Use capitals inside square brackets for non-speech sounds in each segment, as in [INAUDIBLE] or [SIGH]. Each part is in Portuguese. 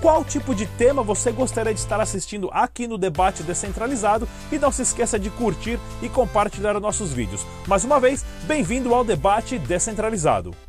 qual tipo de tema você gostaria de estar assistindo aqui no Debate Descentralizado e não se esqueça de curtir e compartilhar nossos vídeos. Mais uma vez, bem-vindo ao Debate Descentralizado.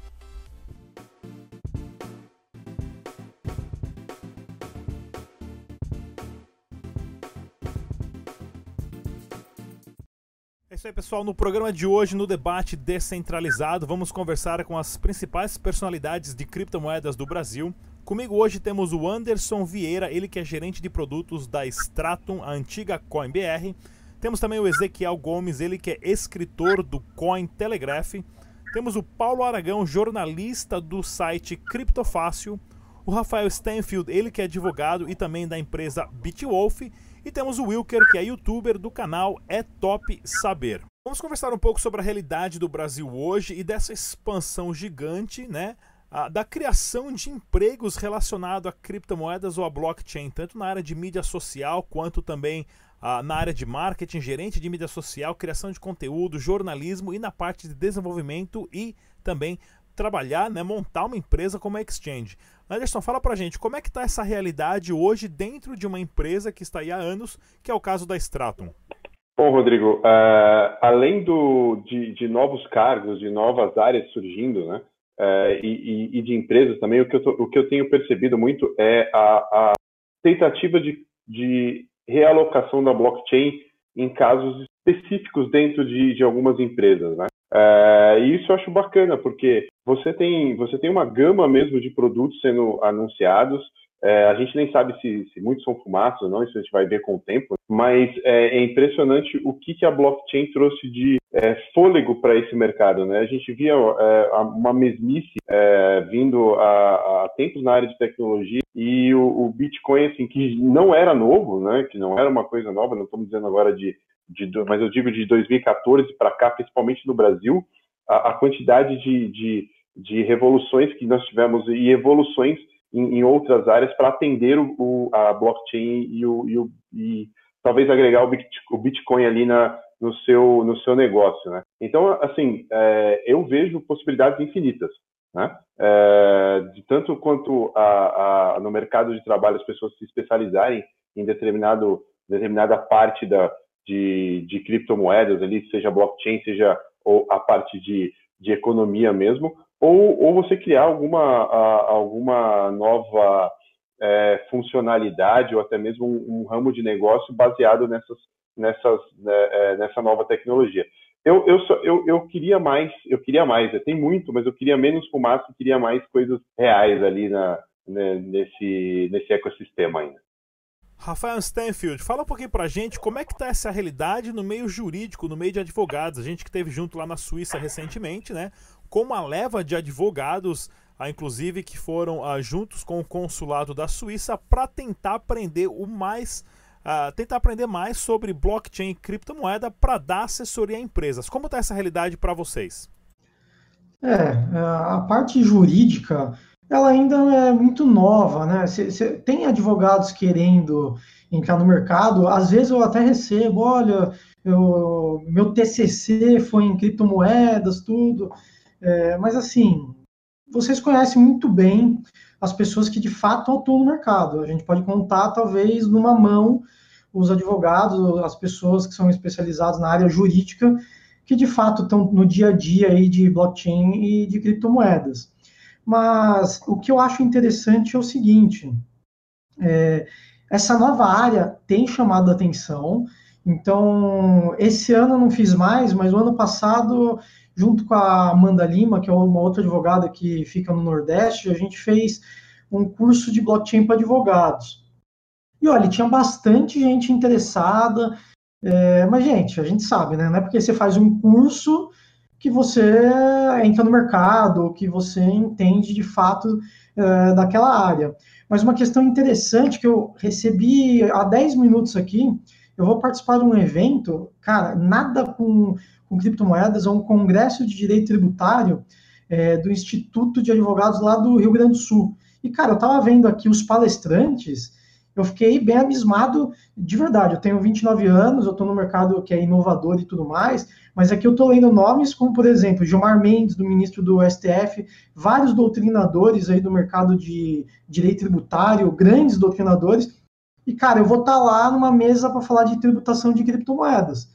Isso aí, pessoal. No programa de hoje, no debate descentralizado, vamos conversar com as principais personalidades de criptomoedas do Brasil. Comigo hoje temos o Anderson Vieira, ele que é gerente de produtos da Stratum, a antiga CoinBR. Temos também o Ezequiel Gomes, ele que é escritor do Coin Telegraph. Temos o Paulo Aragão, jornalista do site Criptofácil. O Rafael Stanfield, ele que é advogado e também da empresa Bitwolf. E temos o Wilker, que é youtuber do canal É Top Saber. Vamos conversar um pouco sobre a realidade do Brasil hoje e dessa expansão gigante, né? da criação de empregos relacionados a criptomoedas ou a blockchain, tanto na área de mídia social quanto também na área de marketing, gerente de mídia social, criação de conteúdo, jornalismo e na parte de desenvolvimento e também trabalhar, né, montar uma empresa como a Exchange. Anderson, fala pra gente, como é que está essa realidade hoje dentro de uma empresa que está aí há anos, que é o caso da Stratum? Bom, Rodrigo, uh, além do, de, de, novos cargos, de novas áreas surgindo, né, uh, e, e, de empresas também, o que eu, tô, o que eu tenho percebido muito é a, a tentativa de, de, realocação da blockchain em casos específicos dentro de, de algumas empresas, né? Uh, e isso eu acho bacana, porque você tem, você tem uma gama mesmo de produtos sendo anunciados, é, a gente nem sabe se, se, muitos são fumaças ou não, isso a gente vai ver com o tempo, mas é, é impressionante o que, que a blockchain trouxe de é, fôlego para esse mercado. Né? A gente via é, uma mesmice é, vindo há, há, tempos na área de tecnologia e o, o, Bitcoin, assim, que não era novo, né? que não era uma coisa nova, não estamos dizendo agora de, de mas eu digo de 2014 para cá, principalmente no Brasil, a, a quantidade de, de, de revoluções que nós tivemos e evoluções em, em outras áreas para atender o, o, a blockchain e, o, e, o, e talvez agregar o Bitcoin ali na, no, seu, no seu negócio. Né? Então, assim, é, eu vejo possibilidades infinitas. Né? É, de tanto quanto a, a, no mercado de trabalho as pessoas se especializarem em determinado, determinada parte da, de, de criptomoedas, ali, seja blockchain, seja ou a parte de, de economia mesmo, ou, ou você criar alguma, a, alguma nova é, funcionalidade ou até mesmo um, um, ramo de negócio baseado nessas, nessas, né, é, nessa nova tecnologia. Eu, eu, só, eu, eu queria mais, eu queria mais, tem muito, mas eu queria menos fumaça e queria mais coisas reais ali na, né, nesse, nesse ecossistema ainda. Rafael Stanfield, fala um pouquinho pra gente como é que tá essa realidade no meio jurídico, no meio de advogados. A gente que teve junto lá na Suíça recentemente, né? com uma leva de advogados, ah, inclusive que foram ah, juntos com o consulado da Suíça para tentar aprender o mais Uh, tentar aprender mais sobre blockchain e criptomoeda para dar assessoria a empresas. Como está essa realidade para vocês? É, a parte jurídica, ela ainda é muito nova, né? Cê, cê, tem advogados querendo entrar no mercado, às vezes eu até recebo, olha, eu, meu TCC foi em criptomoedas, tudo. É, mas assim, vocês conhecem muito bem as pessoas que de fato atuam no mercado. A gente pode contar, talvez, numa mão os advogados, as pessoas que são especializadas na área jurídica, que de fato estão no dia a dia aí de blockchain e de criptomoedas. Mas o que eu acho interessante é o seguinte: é, essa nova área tem chamado a atenção. Então, esse ano eu não fiz mais, mas o ano passado junto com a Amanda Lima, que é uma outra advogada que fica no Nordeste, a gente fez um curso de blockchain para advogados. E olha, tinha bastante gente interessada, é, mas, gente, a gente sabe, né? Não é porque você faz um curso que você entra no mercado, que você entende de fato é, daquela área. Mas uma questão interessante que eu recebi há 10 minutos aqui, eu vou participar de um evento, cara, nada com, com criptomoedas, é um congresso de direito tributário é, do Instituto de Advogados lá do Rio Grande do Sul. E, cara, eu estava vendo aqui os palestrantes, eu fiquei bem abismado de verdade. Eu tenho 29 anos, eu estou no mercado que é inovador e tudo mais, mas aqui eu estou lendo nomes como, por exemplo, Gilmar Mendes, do ministro do STF, vários doutrinadores aí do mercado de direito tributário, grandes doutrinadores. E, cara, eu vou estar tá lá numa mesa para falar de tributação de criptomoedas.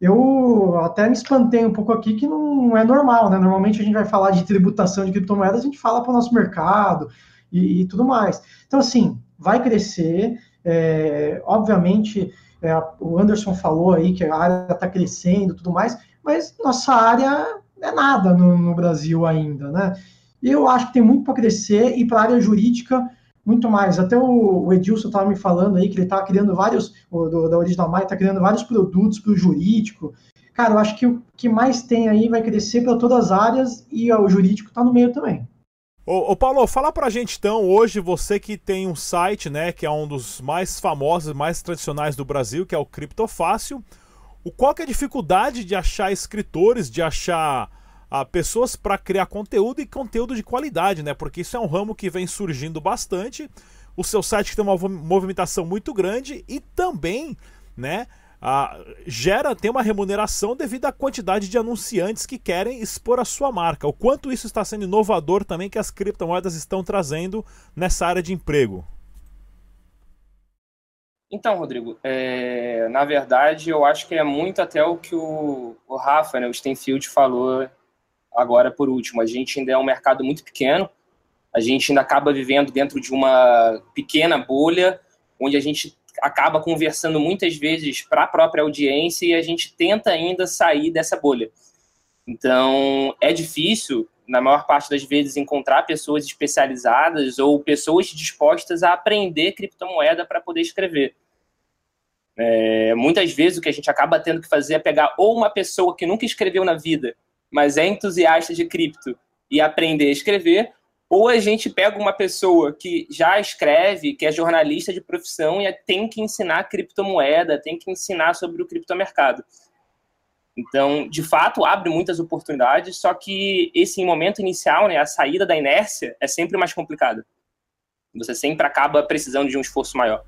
Eu até me espantei um pouco aqui que não é normal, né? Normalmente a gente vai falar de tributação de criptomoedas, a gente fala para o nosso mercado e, e tudo mais. Então, assim, vai crescer. É, obviamente, é, o Anderson falou aí que a área está crescendo tudo mais, mas nossa área é nada no, no Brasil ainda, né? Eu acho que tem muito para crescer e para a área jurídica muito mais. Até o, Edilson estava me falando aí que ele está criando vários, do, da Original Mai está criando vários produtos para o jurídico. Cara, eu acho que o que mais tem aí vai crescer para todas as áreas e o jurídico está no meio também. Ô, ô, Paulo, fala pra gente então, hoje você que tem um site, né, que é um dos mais famosos, mais tradicionais do Brasil, que é o Criptofácil, o qual que é a dificuldade de achar escritores, de achar ah, pessoas para criar conteúdo e conteúdo de qualidade, né? Porque isso é um ramo que vem surgindo bastante. O seu site tem uma movimentação muito grande e também, né, ah, gera, tem uma remuneração devido à quantidade de anunciantes que querem expor a sua marca. O quanto isso está sendo inovador também que as criptomoedas estão trazendo nessa área de emprego. Então, Rodrigo, é, na verdade, eu acho que é muito até o que o, o Rafa, né, o Stenfield, falou agora por último. A gente ainda é um mercado muito pequeno, a gente ainda acaba vivendo dentro de uma pequena bolha, onde a gente acaba conversando muitas vezes para a própria audiência e a gente tenta ainda sair dessa bolha. Então, é difícil, na maior parte das vezes, encontrar pessoas especializadas ou pessoas dispostas a aprender criptomoeda para poder escrever. É, muitas vezes o que a gente acaba tendo que fazer é pegar ou uma pessoa que nunca escreveu na vida, mas é entusiasta de cripto e aprender a escrever, ou a gente pega uma pessoa que já escreve, que é jornalista de profissão e tem que ensinar criptomoeda, tem que ensinar sobre o criptomercado. Então, de fato, abre muitas oportunidades, só que esse momento inicial, né, a saída da inércia, é sempre mais complicado. Você sempre acaba precisando de um esforço maior.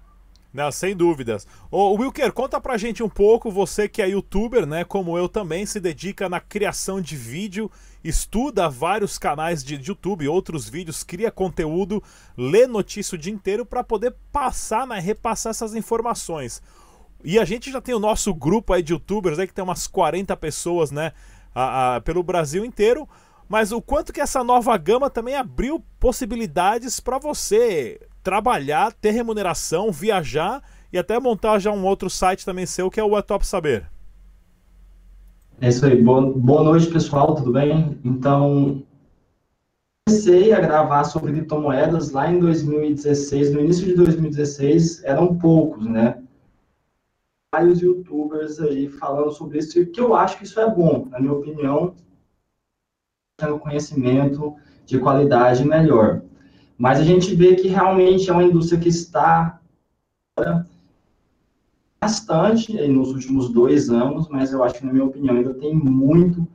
Não, sem dúvidas. Ô, Wilker, conta pra gente um pouco, você que é youtuber, né, como eu também, se dedica na criação de vídeo estuda vários canais de YouTube, outros vídeos, cria conteúdo, lê notícia o dia inteiro para poder passar, né, repassar essas informações. E a gente já tem o nosso grupo aí de youtubers aí que tem umas 40 pessoas, né, a, a, pelo Brasil inteiro. Mas o quanto que essa nova gama também abriu possibilidades para você trabalhar, ter remuneração, viajar e até montar já um outro site também seu que é o É Top Saber. É isso aí. Boa, boa noite, pessoal. Tudo bem? Então, comecei a gravar sobre criptomoedas lá em 2016. No início de 2016, eram poucos, né? Vários youtubers aí falando sobre isso, que eu acho que isso é bom, na minha opinião, tendo conhecimento de qualidade melhor. Mas a gente vê que realmente é uma indústria que está bastante nos últimos dois anos, mas eu acho que, na minha opinião, ainda tem muito.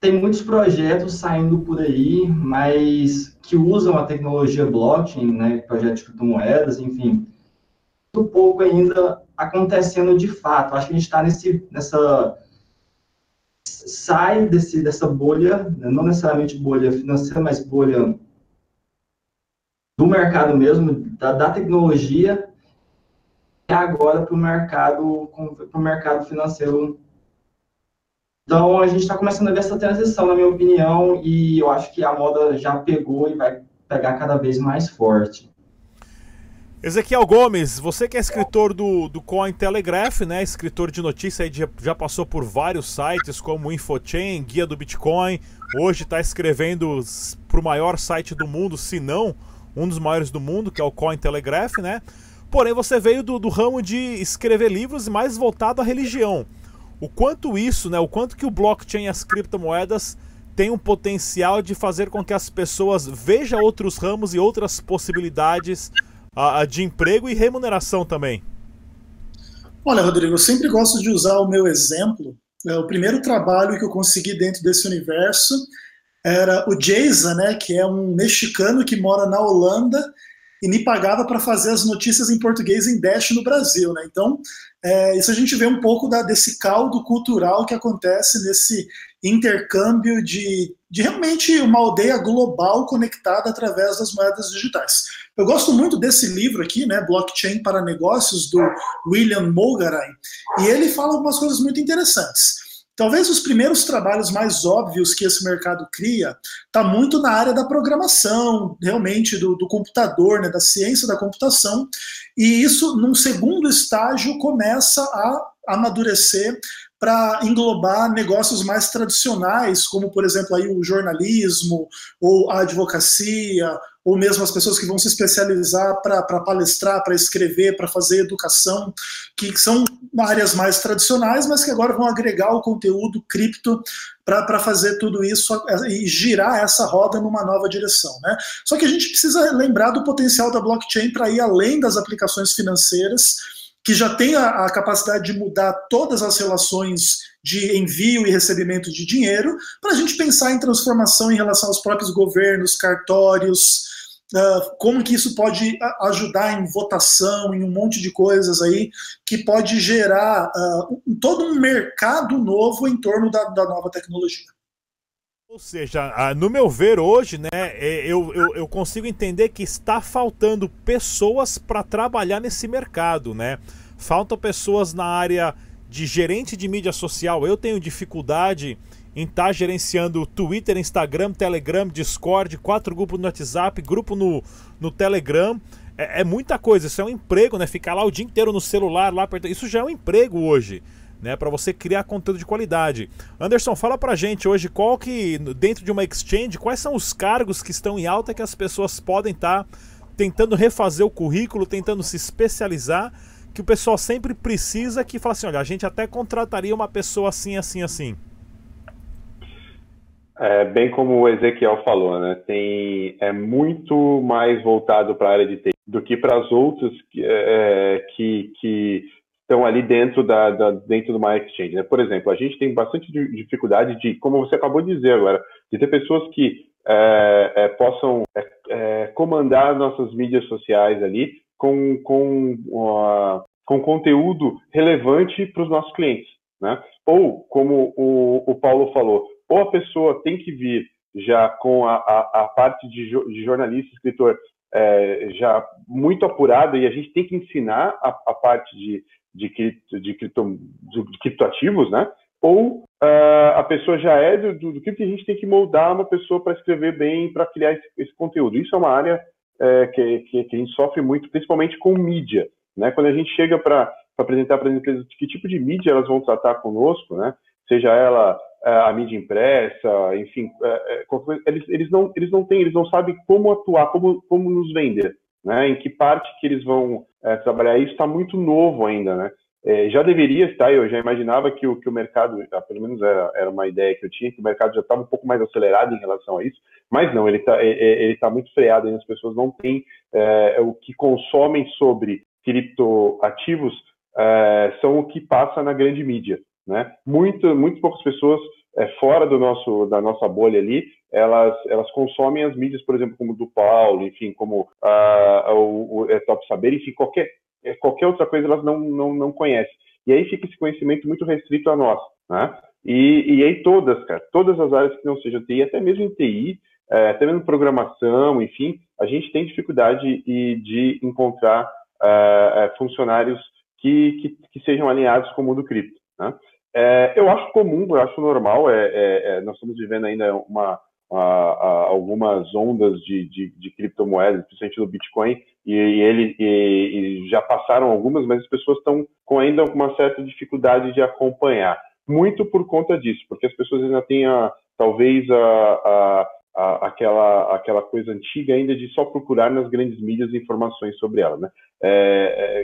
Tem muitos projetos saindo por aí, mas que usam a tecnologia blockchain, né, projetos de criptomoedas, enfim, muito pouco ainda acontecendo de fato. Acho que a gente está nessa sai desse, dessa bolha, né, não necessariamente bolha financeira, mas bolha do mercado mesmo, da, da tecnologia, e agora para o mercado, pro mercado financeiro. Então, a gente está começando a ver essa transição, na minha opinião, e eu acho que a moda já pegou e vai pegar cada vez mais forte. Ezequiel Gomes, você que é escritor do, do Cointelegraph, né? Escritor de notícia, já, já passou por vários sites como Infochain, Guia do Bitcoin. Hoje está escrevendo para o maior site do mundo, se não um dos maiores do mundo, que é o Cointelegraph, né? Porém, você veio do, do ramo de escrever livros mais voltado à religião. o quanto isso, né, o quanto que o blockchain e as criptomoedas tem um potencial de fazer com que as pessoas vejam outros ramos e outras possibilidades uh, de emprego e remuneração também. Olha, Rodrigo, eu sempre gosto de usar o meu exemplo. É, o primeiro trabalho que eu consegui dentro desse universo era o Jason, né, que é um mexicano que mora na Holanda e me pagava para fazer as notícias em português em Dash no Brasil. Né? Então, é, isso a gente vê um pouco da, desse caldo cultural que acontece nesse intercâmbio de, de realmente uma aldeia global conectada através das moedas digitais. Eu gosto muito desse livro aqui, né, Blockchain para Negócios, do William Mogaray, e ele fala algumas coisas muito interessantes. Talvez os primeiros trabalhos mais óbvios que esse mercado cria está muito na área da programação, realmente do, do, computador, né, da ciência da computação, e isso, num segundo estágio, começa a amadurecer para englobar negócios mais tradicionais, como por exemplo aí o jornalismo ou a advocacia ou mesmo as pessoas que vão se especializar para palestrar, para escrever, para fazer educação, que são áreas mais tradicionais, mas que agora vão agregar o conteúdo cripto para fazer tudo isso e girar essa roda numa nova direção. Né? Só que a gente precisa lembrar do potencial da blockchain para ir além das aplicações financeiras, que já tem a, a capacidade de mudar todas as relações de envio e recebimento de dinheiro, para a gente pensar em transformação em relação aos próprios governos, cartórios, Uh, como que isso pode ajudar em votação, em um monte de coisas aí, que pode gerar uh, todo um mercado novo em torno da, da nova tecnologia. Ou seja, no meu ver hoje, né, é, eu, eu, eu consigo entender que está faltando pessoas para trabalhar nesse mercado, né? Faltam pessoas na área de gerente de mídia social. Eu tenho dificuldade em estar tá gerenciando Twitter, Instagram, Telegram, Discord, quatro grupos no WhatsApp, grupo no, no Telegram. É, é, muita coisa, isso é um emprego, né? Ficar lá o dia inteiro no celular, lá. Isso já é um emprego hoje, né? Para você criar conteúdo de qualidade. Anderson, fala pra gente hoje qual que, dentro de uma exchange, quais são os cargos que estão em alta que as pessoas podem estar tá tentando refazer o currículo, tentando se especializar, que o pessoal sempre precisa que fala assim, olha, a gente até contrataria uma pessoa assim, assim, assim. É, bem como o Ezequiel falou, né, tem, é muito mais voltado para a área de TI do que para as outras que, é, é, que, que, estão ali dentro da, da, dentro de uma exchange. Né? Por exemplo, a gente tem bastante dificuldade de, como você acabou de dizer agora, de ter pessoas que é, é, possam é, comandar nossas mídias sociais ali com, com, uh, com conteúdo relevante para os nossos clientes. Né? Ou, como o, o Paulo falou, ou a pessoa tem que vir já com a, a, a parte de, de, jornalista, escritor, é, já muito apurada e a gente tem que ensinar a, a parte de, de, cripto, de, cripto, de criptoativos, né? Ou uh, a pessoa já é do, do, do cripto e a gente tem que moldar uma pessoa para escrever bem, para criar esse, esse, conteúdo. Isso é uma área é, que, que, que, a gente sofre muito, principalmente com mídia, né? Quando a gente chega para apresentar para as empresas que tipo de mídia elas vão tratar conosco, né? Seja ela é, a mídia impressa, enfim, é, é, eles, eles, não, eles não têm, eles não sabem como atuar, como, como nos vender, né? Em que parte que eles vão é, trabalhar isso está muito novo ainda, né? É, já deveria estar, eu já imaginava que o, que o mercado, ah, pelo menos era, era uma ideia que eu tinha, que o mercado já estava um pouco mais acelerado em relação a isso, mas não, ele está ele tá muito freado, as pessoas não têm é, o que consomem sobre criptoativos é, são o que passa na grande mídia. Né? Muito, muito poucas pessoas é, fora do nosso, da nossa bolha ali, elas, elas consomem as mídias, por exemplo, como do Paulo, enfim, como uh, o, o é Top Saber, enfim, qualquer, é, qualquer outra coisa elas não, não, não conhecem. E aí fica esse conhecimento muito restrito a nós, né? E, e aí todas, cara, todas as áreas que não sejam TI, até mesmo em TI, é, até mesmo programação, enfim, a gente tem dificuldade de, de encontrar é, é, funcionários que, que, que, sejam alinhados com o mundo cripto. Né? É, eu acho comum, eu acho normal. Nós estamos vivendo ainda uma, algumas ondas de, de, de, criptomoedas, principalmente do Bitcoin, e, e ele e, e já passaram algumas, mas as pessoas estão com ainda uma certa dificuldade de acompanhar. Muito por conta disso, porque as pessoas ainda têm a, talvez a, a, a, aquela, aquela coisa antiga ainda de só procurar nas grandes mídias informações sobre ela. Né? É,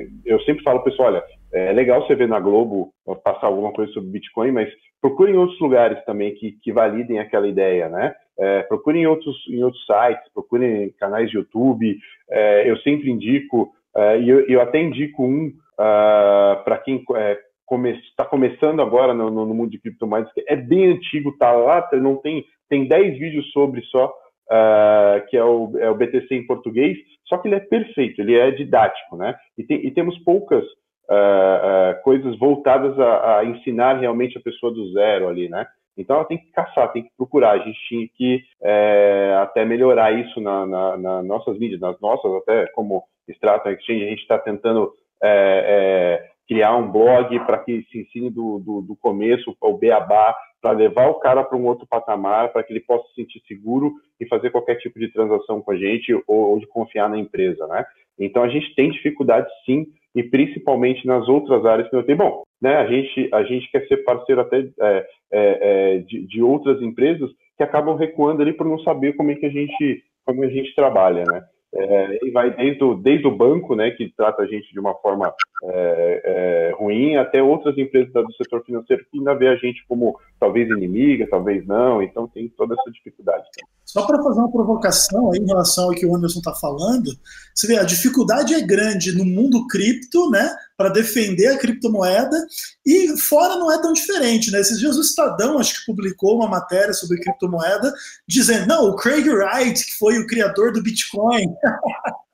é, eu sempre falo, pessoal, olha, É legal você ver na Globo passar alguma coisa sobre Bitcoin, mas procurem outros lugares também que, que validem aquela ideia, né? É, procurem em outros, em outros sites, procurem canais de YouTube. É, eu sempre indico, é, e eu, eu, até indico um uh, ah, para quem está é, come, tá começando agora no, no, mundo de criptomoedas, que é bem antigo, tá lá, não tem, tem 10 vídeos sobre só, uh, que é o, é o BTC em português, só que ele é perfeito, ele é didático, né? E, tem, e temos poucas uh, uh, coisas voltadas a, a, ensinar realmente a pessoa do zero ali, né? Então ela tem que caçar, tem que procurar. A gente tinha que é, até melhorar isso na, na, na, nossas mídias, nas nossas, até como Stratum Exchange, a gente está tentando é, é, criar um blog para que se ensine do, do, do começo, o beabá, para levar o cara para um outro patamar, para que ele possa se sentir seguro e fazer qualquer tipo de transação com a gente ou, ou de confiar na empresa, né? Então a gente tem dificuldade sim e principalmente nas outras áreas que eu tenho. Bom, né, a, gente, a gente quer ser parceiro até é, é, é, de, de, outras empresas que acabam recuando ali por não saber como é que a gente, como a gente trabalha, né? É, e vai desde o, desde o banco, né, que trata a gente de uma forma é, é, ruim, até outras empresas do setor financeiro que ainda vê a gente como talvez inimiga, talvez não, então tem toda essa dificuldade. Só para fazer uma provocação em relação ao que o Anderson está falando, você vê, a dificuldade é grande no mundo cripto, né, para defender a criptomoeda, e fora não é tão diferente, né? Esses dias o Estadão, acho que publicou uma matéria sobre criptomoeda, dizendo, não, o Craig Wright, que foi o criador do Bitcoin, [LAUGHS]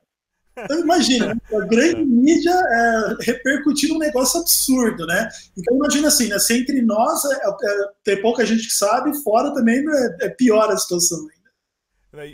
Então, imagina, né? a grande mídia é, repercutindo um negócio absurdo, né? Então, imagina assim, né? Se entre nós é, é, tem pouca gente que sabe, fora também é, é pior a situação.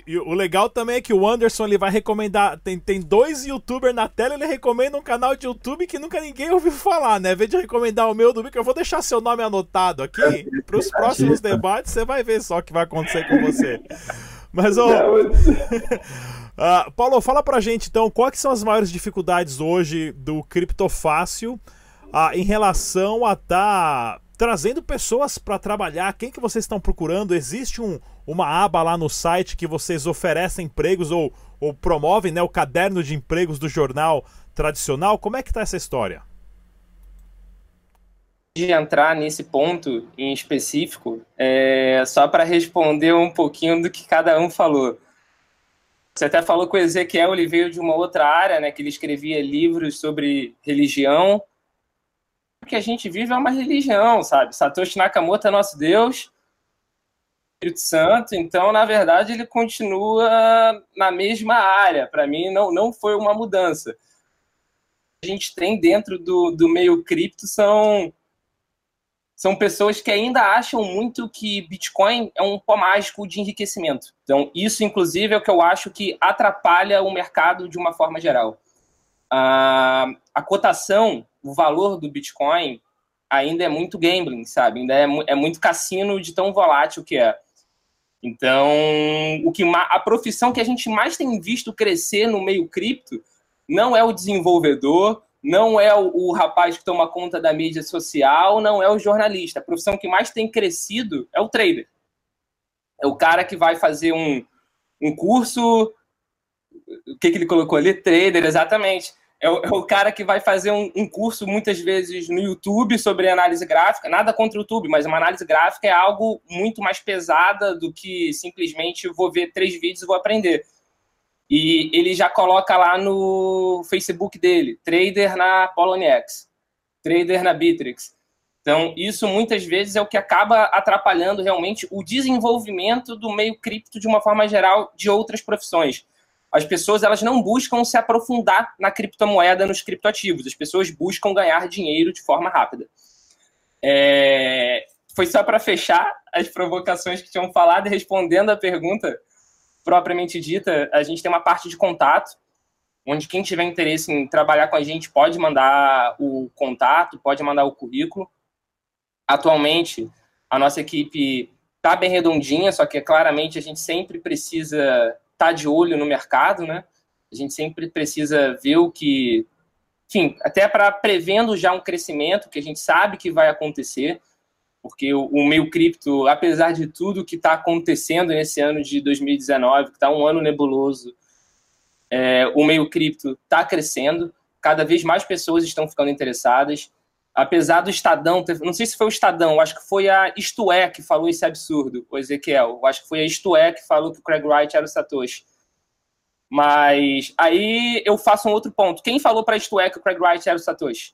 E o legal também é que o Anderson ele vai recomendar. Tem, tem dois youtubers na tela, ele recomenda um canal de YouTube que nunca ninguém ouviu falar, né? Em vez de recomendar o meu do que eu vou deixar seu nome anotado aqui. Para os próximos debates, você vai ver só o que vai acontecer com você. [LAUGHS] Mas, ô. Uh, [LAUGHS] Paulo, fala pra gente então, quais são as maiores dificuldades hoje do Criptofácil uh, em relação a estar tá trazendo pessoas para trabalhar? Quem que vocês estão procurando? Existe um, uma aba lá no site que vocês oferecem empregos ou, ou promovem né, o caderno de empregos do jornal tradicional? Como é que tá essa história? de entrar nesse ponto em específico, é, só para responder um pouquinho do que cada um falou. Você até falou que o Ezequiel ele veio de uma outra área, né, que ele escrevia livros sobre religião. O que a gente vive é uma religião, sabe? Satoshi Nakamoto é nosso Deus, Espírito Santo, então, na verdade, ele continua na mesma área. Para mim, não, não foi uma mudança. A gente tem dentro do, do meio cripto são são pessoas que ainda acham muito que Bitcoin é um pó mágico de enriquecimento. Então, isso, inclusive, é o que eu acho que atrapalha o mercado de uma forma geral. Uh, a cotação, o valor do Bitcoin ainda é muito gambling, sabe? Ainda é, é muito cassino de tão volátil que é. Então, o que a profissão que a gente mais tem visto crescer no meio cripto não é o desenvolvedor, não é o, o, rapaz que toma conta da mídia social, não é o jornalista. A profissão que mais tem crescido é o trader. É o cara que vai fazer um, um curso. O que, que ele colocou ali? Trader, exatamente. É o, é o cara que vai fazer um, um, curso, muitas vezes, no YouTube sobre análise gráfica. Nada contra o YouTube, mas uma análise gráfica é algo muito mais pesada do que simplesmente vou ver três vídeos e vou aprender. E ele já coloca lá no Facebook dele, trader na Poloniex, trader na Bittrex. Então, isso muitas vezes é o que acaba atrapalhando realmente o desenvolvimento do meio cripto de uma forma geral de outras profissões. As pessoas elas não buscam se aprofundar na criptomoeda, nos criptoativos. As pessoas buscam ganhar dinheiro de forma rápida. É... Foi só para fechar as provocações que tinham falado e respondendo a pergunta propriamente dita, a gente tem uma parte de contato, onde quem tiver interesse em trabalhar com a gente pode mandar o contato, pode mandar o currículo. Atualmente, a nossa equipe está bem redondinha, só que claramente a gente sempre precisa estar tá de olho no mercado, né? A gente sempre precisa ver o que. Enfim, até para prevendo já um crescimento que a gente sabe que vai acontecer porque o, o meio cripto, apesar de tudo que está acontecendo nesse ano de 2019, que está um ano nebuloso, é, o meio cripto está crescendo. cada vez mais pessoas estão ficando interessadas. Apesar do Estadão, não sei se foi o Estadão, acho que foi a Isto É que falou esse absurdo, o Ezequiel. Acho que foi a Isto É que falou que o Craig Wright era o Satoshi. Mas aí eu faço um outro ponto. Quem falou para Isto É que o Craig Wright era o Satoshi?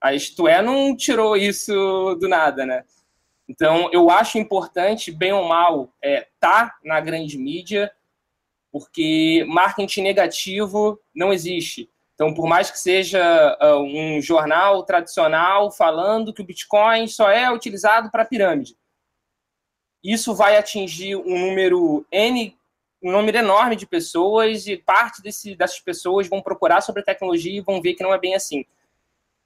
A Isto É não tirou isso do nada, né? Então, eu acho importante, bem ou mal, é, tá na grande mídia, porque marketing negativo não existe. Então, por mais que seja uh, um jornal tradicional falando que o Bitcoin só é utilizado para pirâmide, isso vai atingir um número N, um número enorme de pessoas e parte desse, dessas pessoas vão procurar sobre tecnologia e vão ver que não é bem assim.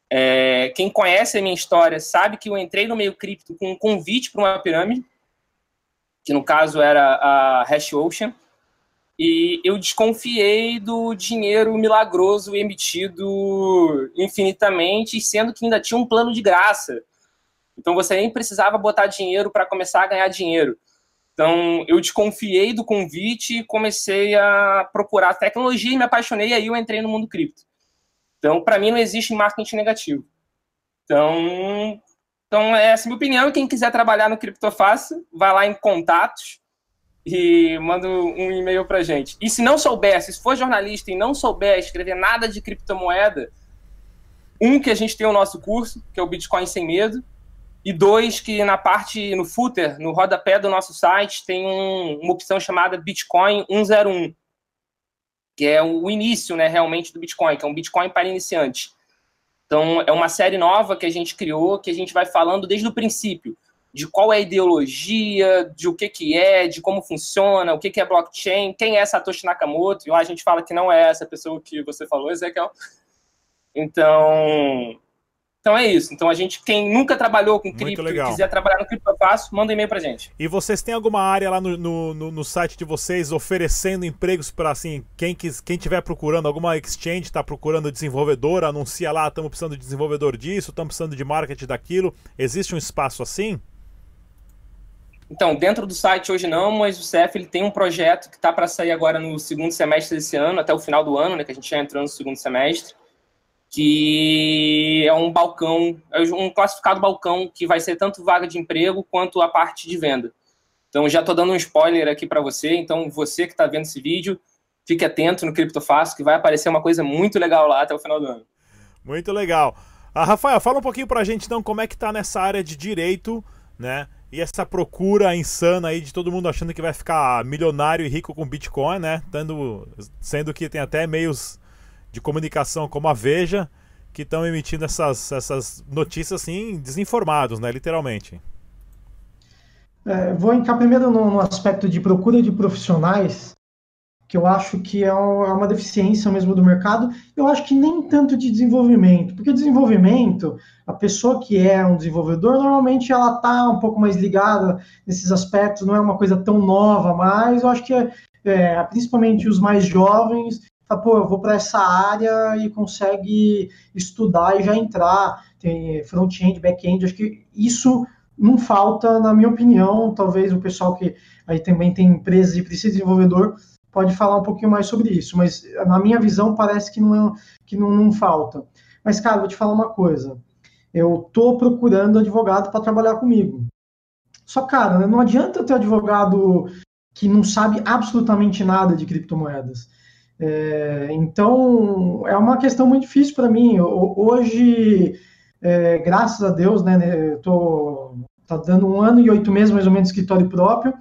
É, quem conhece a minha história sabe que eu entrei no meio cripto com um convite para uma pirâmide, que no caso era a Hash Ocean, e eu desconfiei do dinheiro milagroso emitido infinitamente, sendo que ainda tinha um plano de graça. Então você nem precisava botar dinheiro para começar a ganhar dinheiro. Então eu desconfiei do convite e comecei a procurar tecnologia e me apaixonei, e aí eu entrei no mundo cripto. Então, para mim, não existe marketing negativo. Então, então, essa é a minha opinião. Quem quiser trabalhar no Criptofácil, vai lá em contatos e manda um e-mail para gente. E se não souber, se for jornalista e não souber escrever nada de criptomoeda, um, que a gente tem o nosso curso, que é o Bitcoin Sem Medo, e dois, que na parte, no footer, no rodapé do nosso site, tem um, uma opção chamada Bitcoin 101, que é o início, né, realmente, do Bitcoin, que é um Bitcoin para iniciante. Então, é uma série nova que a gente criou, que a gente vai falando desde o princípio de qual é a ideologia, de o que, que é, de como funciona, o que, que é blockchain, quem é Satoshi Nakamoto. E lá a gente fala que não é essa pessoa que você falou, Ezequiel. Então, então é isso. Então a gente, quem nunca trabalhou com cripto e quiser trabalhar no Cripto Fácil, manda um e-mail pra gente. E vocês têm alguma área lá no, no, no, site de vocês oferecendo empregos para assim, quem quis, quem tiver procurando, alguma exchange está procurando desenvolvedor, anuncia lá, estamos precisando de desenvolvedor disso, estamos precisando de marketing daquilo. Existe um espaço assim? Então, dentro do site hoje não, mas o CF ele tem um projeto que está para sair agora no segundo semestre desse ano, até o final do ano, né, que a gente já entrou no segundo semestre, que é um balcão, é um classificado balcão que vai ser tanto vaga de emprego quanto a parte de venda. Então, já estou dando um spoiler aqui para você, então você que está vendo esse vídeo, fique atento no Criptofácil, que vai aparecer uma coisa muito legal lá até o final do ano. Muito legal. Ah, Rafael, fala um pouquinho para a gente então como é que está nessa área de direito, né? E essa procura insana aí de todo mundo achando que vai ficar milionário e rico com Bitcoin, né? Tendo, sendo que tem até meios de comunicação como a Veja que estão emitindo essas, essas notícias assim desinformados, né? Literalmente. É, vou entrar primeiro no, no aspecto de procura de profissionais que eu acho que é, é uma deficiência mesmo do mercado. Eu acho que nem tanto de desenvolvimento, porque desenvolvimento, a pessoa que é um desenvolvedor, normalmente ela está um pouco mais ligada nesses aspectos, não é uma coisa tão nova, mas eu acho que é, é principalmente os mais jovens, fala, pô, eu vou para essa área e consegue estudar e já entrar, tem front-end, back-end, acho que isso não falta, na minha opinião, talvez o pessoal que aí também tem empresas e precisa de desenvolvedor pode falar um pouquinho mais sobre isso, mas na minha visão parece que não, é, que não, não falta. Mas, cara, vou te falar uma coisa. Eu tô procurando advogado para trabalhar comigo. Só, cara, não adianta ter advogado que não sabe absolutamente nada de criptomoedas. É, então, é uma questão muito difícil para mim. Hoje, é, graças a Deus, né, eu tô tá dando um ano e oito meses mais ou menos de escritório próprio,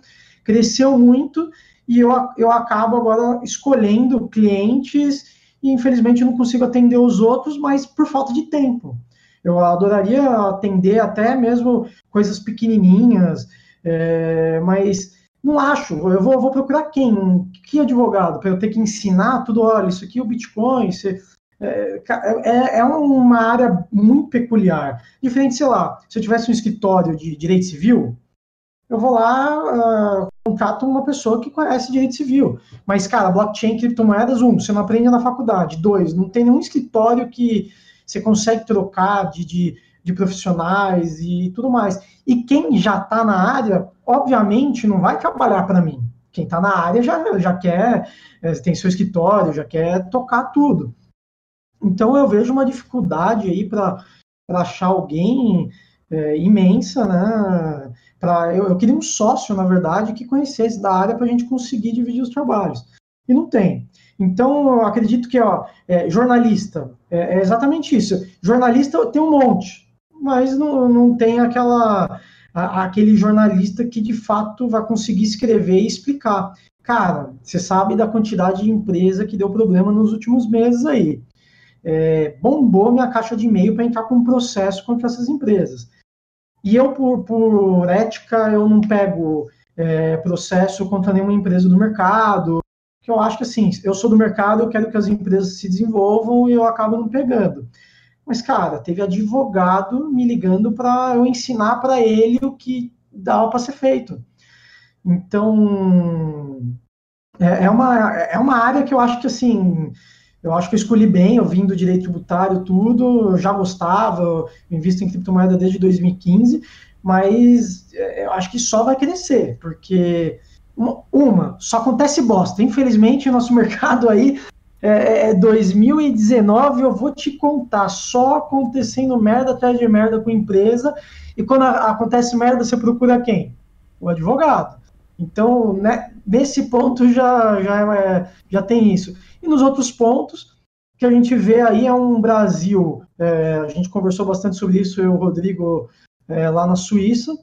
cresceu muito e eu, eu acabo agora escolhendo clientes e infelizmente eu não consigo atender os outros, mas por falta de tempo. Eu adoraria atender até mesmo coisas pequenininhas, é, mas não acho. Eu vou, vou, procurar quem? Que advogado? Para eu ter que ensinar tudo? Olha, isso aqui é o Bitcoin. Você, é, é, é, uma área muito peculiar. Diferente, sei lá, se eu tivesse um escritório de direito civil, eu vou lá, uh, contrato uma pessoa que conhece direito civil. Mas, cara, blockchain, criptomoedas, um, você não aprende na faculdade. Dois, não tem nenhum escritório que você consegue trocar de, de, de profissionais e tudo mais. E quem já está na área, obviamente, não vai trabalhar para mim. Quem está na área já, já quer, eh, tem seu escritório, já quer tocar tudo. Então eu vejo uma dificuldade aí para achar alguém é, imensa, né? Pra, eu, eu, queria um sócio, na verdade, que conhecesse da área para a gente conseguir dividir os trabalhos. E não tem. Então, eu acredito que, ó, é, jornalista, é, é, exatamente isso. Jornalista tem um monte, mas não, não tem aquela, a, aquele jornalista que, de fato, vai conseguir escrever e explicar. Cara, você sabe da quantidade de empresa que deu problema nos últimos meses aí. É, bombou minha caixa de e-mail para entrar com um processo contra essas empresas. E eu, por, por ética, eu não pego é, processo contra nenhuma empresa do mercado, que eu acho que assim, eu sou do mercado, eu quero que as empresas se desenvolvam e eu acabo não pegando. Mas, cara, teve advogado me ligando para eu ensinar para ele o que dava para ser feito. Então, é, é, uma, é uma área que eu acho que, assim, eu acho que eu escolhi bem, eu vim do direito tributário, tudo, eu já gostava, eu invisto em criptomoeda desde 2015, mas é, eu acho que só vai crescer, porque uma, só acontece bosta. Infelizmente, o nosso [LAUGHS] mercado aí é, é 2019, eu vou te contar, só acontecendo merda atrás de merda com empresa, e quando a, acontece merda, você procura quem? O advogado. Então, né, nesse ponto já, já, é, já tem isso. E nos outros pontos, que a gente vê aí é um Brasil, é, a gente conversou bastante sobre isso, eu o Rodrigo, é, lá na Suíça,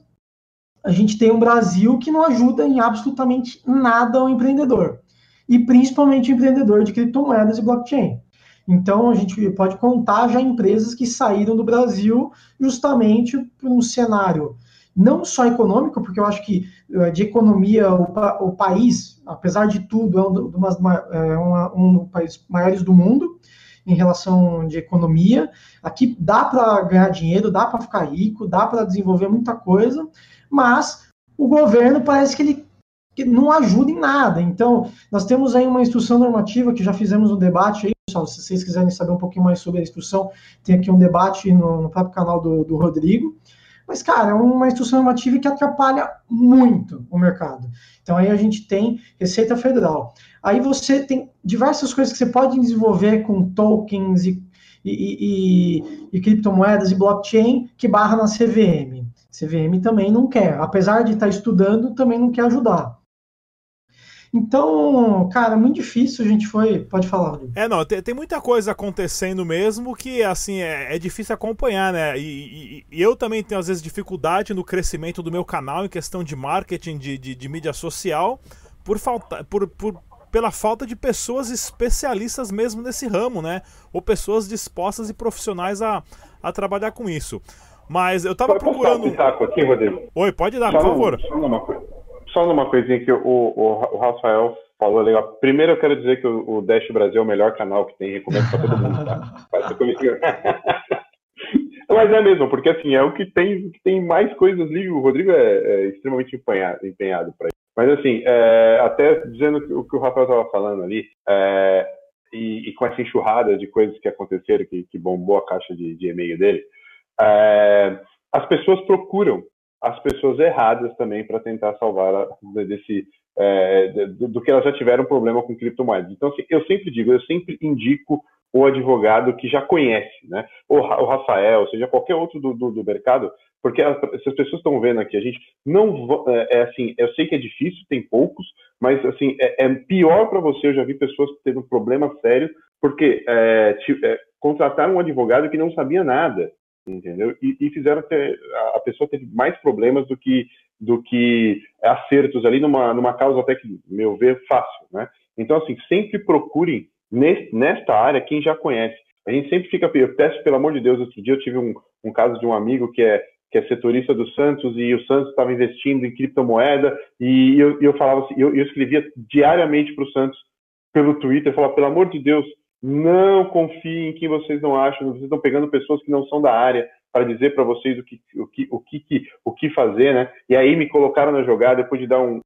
a gente tem um Brasil que não ajuda em absolutamente nada ao empreendedor, e principalmente o empreendedor de criptomoedas e blockchain. Então, a gente pode contar já empresas que saíram do Brasil justamente por um cenário não só econômico, porque eu acho que eh, de economia o, o país, apesar de tudo, é um, é uma, um dos países maiores do mundo em relação de economia. Aqui dá para ganhar dinheiro, dá para ficar rico, dá para desenvolver muita coisa, mas o governo parece que ele que não ajuda em nada. Então, nós temos aí uma instrução normativa que já fizemos um debate aí, pessoal. Se vocês quiserem saber um pouquinho mais sobre a instrução, tem aqui um debate no, no próprio canal do, do Rodrigo. Mas, cara, é uma instrução normativa que atrapalha muito o mercado. Então, aí a gente tem Receita Federal. Aí você tem diversas coisas que você pode desenvolver com tokens e, e, e, e criptomoedas e blockchain que barra na CVM. CVM também não quer. Apesar de estar estudando, também não quer ajudar. Então, cara, é muito difícil. A gente foi. Pode falar, Rodrigo. É, não, tem, tem muita coisa acontecendo mesmo que, assim, é, é difícil acompanhar, né? E, e, e, eu também tenho, às vezes, dificuldade no crescimento do meu canal em questão de marketing, de, de, de mídia social, por falta, por, por, pela falta de pessoas especialistas mesmo nesse ramo, né? Ou pessoas dispostas e profissionais a, a trabalhar com isso. Mas eu tava procurando. Um aqui, Rodrigo? Oi, pode dar, só por favor. Só numa coisa só numa coisinha que o, o, o, Rafael falou legal. Primeiro eu quero dizer que o, o Dash Brasil é o melhor canal que tem, recomendo para todo mundo, tá? [LAUGHS] [LAUGHS] Mas é mesmo, porque assim, é o que tem, que tem mais coisas ali. O Rodrigo é, é extremamente empenhado, empenhado para isso. Mas assim, é, até dizendo o que o Rafael estava falando ali, é, e, e, com essa enxurrada de coisas que aconteceram, que, que bombou a caixa de, de e-mail dele, é, as pessoas procuram as pessoas erradas também para tentar salvar a, desse é, do, do, que elas já tiveram problema com criptomoedas. Então, assim, eu sempre digo, eu sempre indico o advogado que já conhece, né? O, o Rafael, seja qualquer outro do, do, do mercado, porque as, pessoas estão vendo aqui, a gente não é, é, assim, eu sei que é difícil, tem poucos, mas assim é, é pior para você. Eu já vi pessoas tendo um problema sério porque é, te, é, contrataram um advogado que não sabia nada entendeu? E, e fizeram ter, a pessoa teve mais problemas do que do que acertos ali numa numa causa até que meu ver fácil, né? Então assim sempre procurem nesta área quem já conhece. A gente sempre fica eu peço pelo amor de Deus outro dia eu tive um, um caso de um amigo que é que é setorista do Santos e o Santos estava investindo em criptomoeda e eu, eu falava assim, eu, eu escrevia diariamente para o Santos pelo Twitter, falava pelo amor de Deus não confiem em quem vocês não acham. Vocês estão pegando pessoas que não são da área para dizer para vocês o que, o, que, o, que, o que fazer, né? E aí me colocaram na jogada depois de dar um,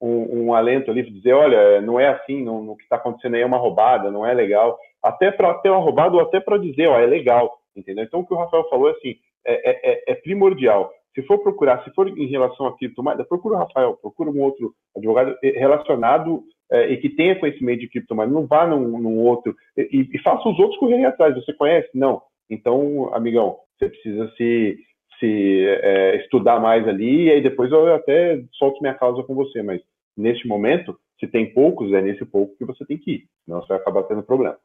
um, um alento ali, dizer, olha, não é assim, não, o que está acontecendo aí é uma roubada, não é legal. Até para ter uma roubada ou até para dizer, ó, é legal, entendeu? Então o que o Rafael falou é assim, é, é, é, é primordial. Se for procurar, se for em relação a criptomoeda, procura o Rafael, procura um outro advogado relacionado é, e que tenha conhecimento de criptomoeda. Não vá num, num outro e, e, faça os outros correrem atrás. Você conhece? Não. Então, amigão, você precisa se, se é, estudar mais ali e aí depois eu até solto minha causa com você. Mas neste momento, se tem poucos, é nesse pouco que você tem que ir. Senão você vai acabar tendo problema.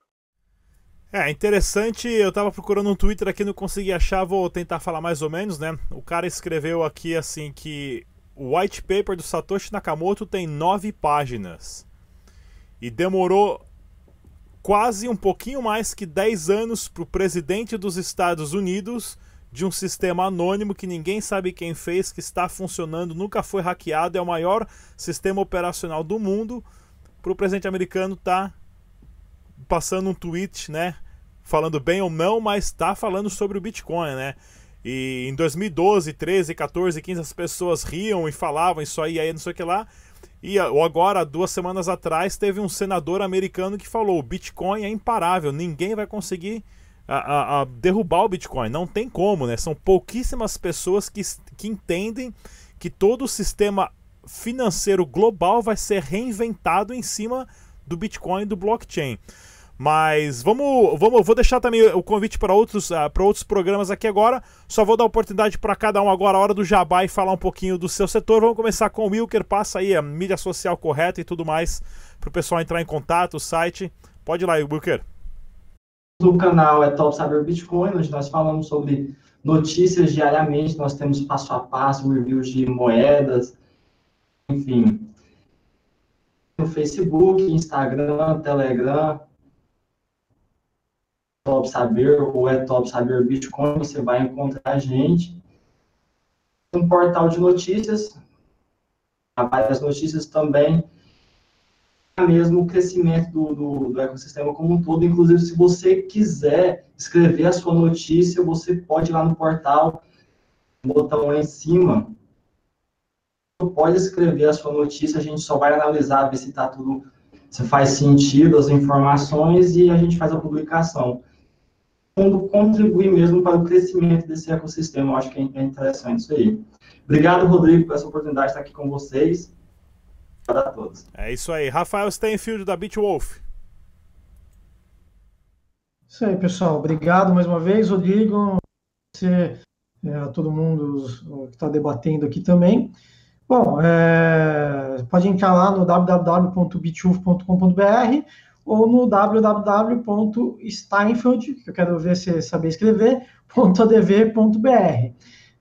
É, interessante, eu tava procurando um Twitter aqui, não consegui achar, vou tentar falar mais ou menos, né? O cara escreveu aqui assim que o white paper do Satoshi Nakamoto tem nove páginas. E demorou quase um pouquinho mais que 10 anos para o presidente dos Estados Unidos de um sistema anônimo que ninguém sabe quem fez, que está funcionando, nunca foi hackeado, é o maior sistema operacional do mundo, para o presidente americano estar tá passando um tweet, né? Falando bem ou não, mas está falando sobre o Bitcoin, né? E em 2012, 13, 14, 15 as pessoas riam e falavam isso aí, aí não sei o que lá. E agora, duas semanas atrás, teve um senador americano que falou: o Bitcoin é imparável, ninguém vai conseguir a, a, a derrubar o Bitcoin. Não tem como, né? São pouquíssimas pessoas que, que entendem que todo o sistema financeiro global vai ser reinventado em cima do Bitcoin e do blockchain. Mas vamos, vamos, vou deixar também o convite para outros, uh, para outros programas aqui agora. Só vou dar oportunidade para cada um agora, a hora do jabá e falar um pouquinho do seu setor. Vamos começar com o Wilker, passa aí a mídia social correta e tudo mais para o pessoal entrar em contato, o site. Pode ir lá, Wilker. O canal é Top Saber Bitcoin, onde nós falamos sobre notícias diariamente. Nós temos passo a passo, reviews de moedas, enfim. No Facebook, Instagram, Telegram, Top Saber ou é Top Saber Bitcoin, você vai encontrar a gente. Um portal de notícias, há várias notícias também, mesmo o crescimento do, do, do, ecossistema como um todo. Inclusive, se você quiser escrever a sua notícia, você pode ir lá no portal, botão lá em cima. Pode escrever a sua notícia, a gente só vai analisar, ver se está tudo, se faz sentido as informações e a gente faz a publicação fundo contribuir mesmo para o crescimento desse ecossistema. Eu acho que é interessante isso aí. Obrigado, Rodrigo, por essa oportunidade de estar aqui com vocês. Para todos. É isso aí. Rafael Steinfield, da Bitwolf. Isso aí, pessoal. Obrigado mais uma vez, Rodrigo. Você, é, todo mundo que está debatendo aqui também. Bom, é, pode entrar lá no www.bitwolf.com.br ou no www.steinfeld, que eu quero ver se saber escrever, [LAUGHS] .adv.br.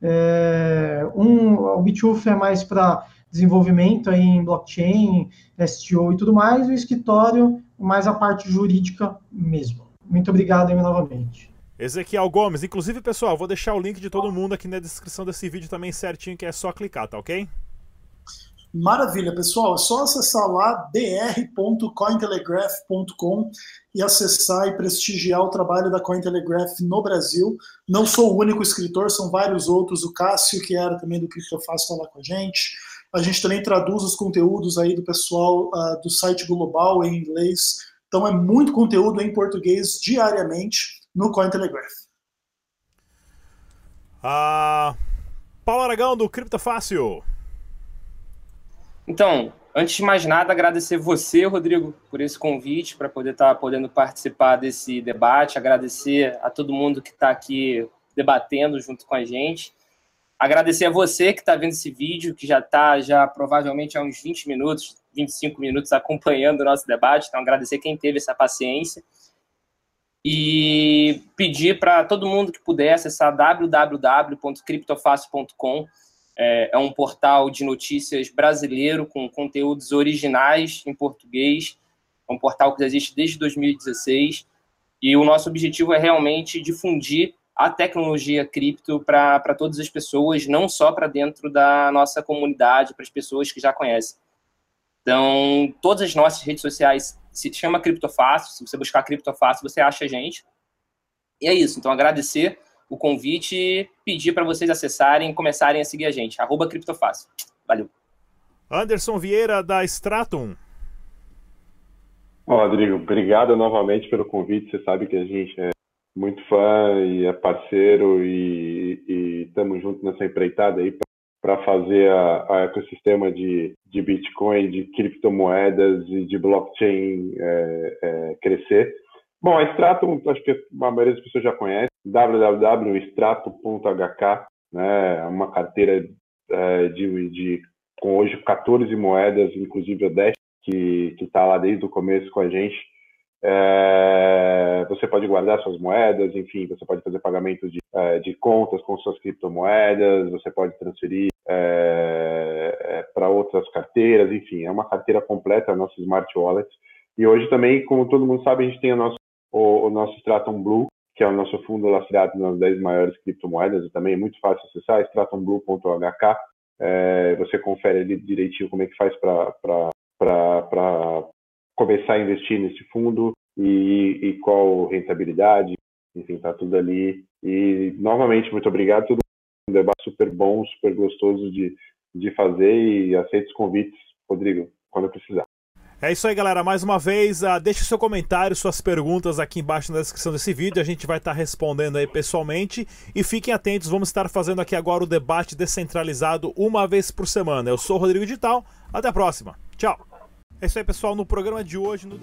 É, um, o Bituf é mais para desenvolvimento aí em blockchain, STO e tudo mais, o escritório mais a parte jurídica mesmo. Muito obrigado aí novamente. Ezequiel Gomes, inclusive pessoal, vou deixar o link de todo mundo aqui na descrição desse vídeo também certinho, que é só clicar, tá ok? Maravilha, pessoal. É só acessar lá dr.cointelegraph.com e acessar e prestigiar o trabalho da Cointelegraph no Brasil. Não sou o único escritor, são vários outros. O Cássio, que era também do Criptofácil, falar com a gente. A gente também traduz os conteúdos aí do pessoal uh, do site global em inglês. Então é muito conteúdo em português diariamente no Cointelegraph. Ah, Paulo Aragão do Criptofácil. Então, antes de mais nada, agradecer você, Rodrigo, por esse convite, para poder estar tá podendo participar desse debate, agradecer a todo mundo que está aqui debatendo junto com a gente. Agradecer a você que está vendo esse vídeo, que já está já provavelmente há uns 20 minutos, 25 minutos acompanhando o nosso debate. Então, agradecer quem teve essa paciência. E pedir para todo mundo que puder acessar www.criptofácil.com é, é um portal de notícias brasileiro com conteúdos originais em português. É um portal que existe desde 2016 e o nosso objetivo é realmente difundir a tecnologia cripto para todas as pessoas, não só para dentro da nossa comunidade, para as pessoas que já conhecem. Então, todas as nossas redes sociais se chama Criptofácil. Se você buscar Criptofácil, você acha a gente. E é isso. Então, agradecer o convite e pedir para vocês acessarem e começarem a seguir a gente. Arroba Criptofácil. Valeu. Anderson Vieira, da Stratum. Rodrigo, obrigado novamente pelo convite. Você sabe que a gente é muito fã e é parceiro e, e estamos juntos nessa empreitada aí para fazer a, a, ecossistema de, de Bitcoin, de criptomoedas e de blockchain é, é, crescer. Bom, a Stratum, acho que a maioria das pessoas já conhece, www.stratum.hk, né, uma carteira é, de, de, com hoje 14 moedas, inclusive a Dash, que está lá desde o começo com a gente. É, você pode guardar suas moedas, enfim, você pode fazer pagamento de, é, de contas com suas criptomoedas, você pode transferir é, é para outras carteiras, enfim, é uma carteira completa, a nossa Smart Wallet. E hoje também, como todo mundo sabe, a gente tem o nosso, o, o nosso Stratum Blue, que é o nosso fundo lastreado nas 10 maiores criptomoedas, e também é muito fácil acessar, stratumblue.hk. É, você confere ali direitinho como é que faz para começar a investir nesse fundo e, e qual rentabilidade, enfim, tá tudo ali. E novamente, muito obrigado, tudo um debate super bom, super gostoso de, de fazer e aceito os convites, Rodrigo, quando precisar. É isso aí, galera. Mais uma vez, uh, deixe seu comentário, suas perguntas aqui embaixo na descrição desse vídeo. A gente vai estar tá respondendo aí pessoalmente. E fiquem atentos, vamos estar fazendo aqui agora o debate descentralizado uma vez por semana. Eu sou o Rodrigo Digital. Até a próxima. Tchau. É isso aí, pessoal. No programa de hoje. No...